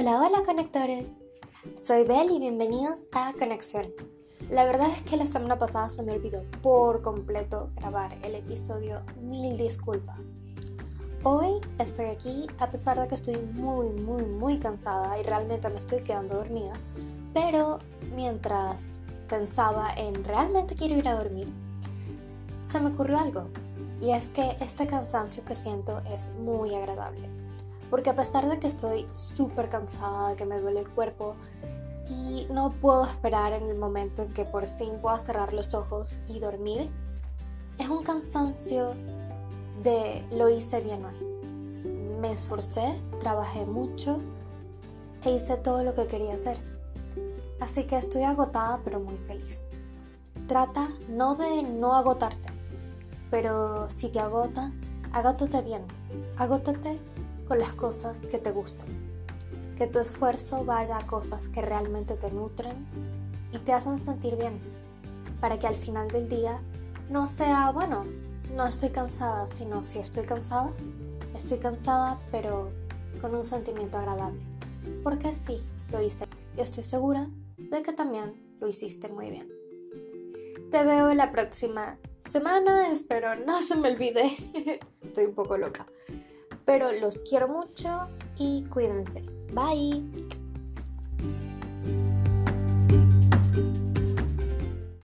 Hola, hola conectores. Soy Bel y bienvenidos a Conexiones. La verdad es que la semana pasada se me olvidó por completo grabar el episodio Mil disculpas. Hoy estoy aquí a pesar de que estoy muy, muy, muy cansada y realmente me estoy quedando dormida. Pero mientras pensaba en realmente quiero ir a dormir, se me ocurrió algo. Y es que este cansancio que siento es muy agradable. Porque a pesar de que estoy súper cansada, que me duele el cuerpo y no puedo esperar en el momento en que por fin pueda cerrar los ojos y dormir, es un cansancio de lo hice bien hoy. Me esforcé, trabajé mucho e hice todo lo que quería hacer. Así que estoy agotada pero muy feliz. Trata no de no agotarte, pero si te agotas, agótate bien. Agótate con las cosas que te gustan. Que tu esfuerzo vaya a cosas que realmente te nutren y te hacen sentir bien. Para que al final del día no sea, bueno, no estoy cansada, sino si estoy cansada, estoy cansada pero con un sentimiento agradable. Porque sí, lo hice. Y estoy segura de que también lo hiciste muy bien. Te veo la próxima semana, espero no se me olvide. Estoy un poco loca pero los quiero mucho y cuídense. Bye.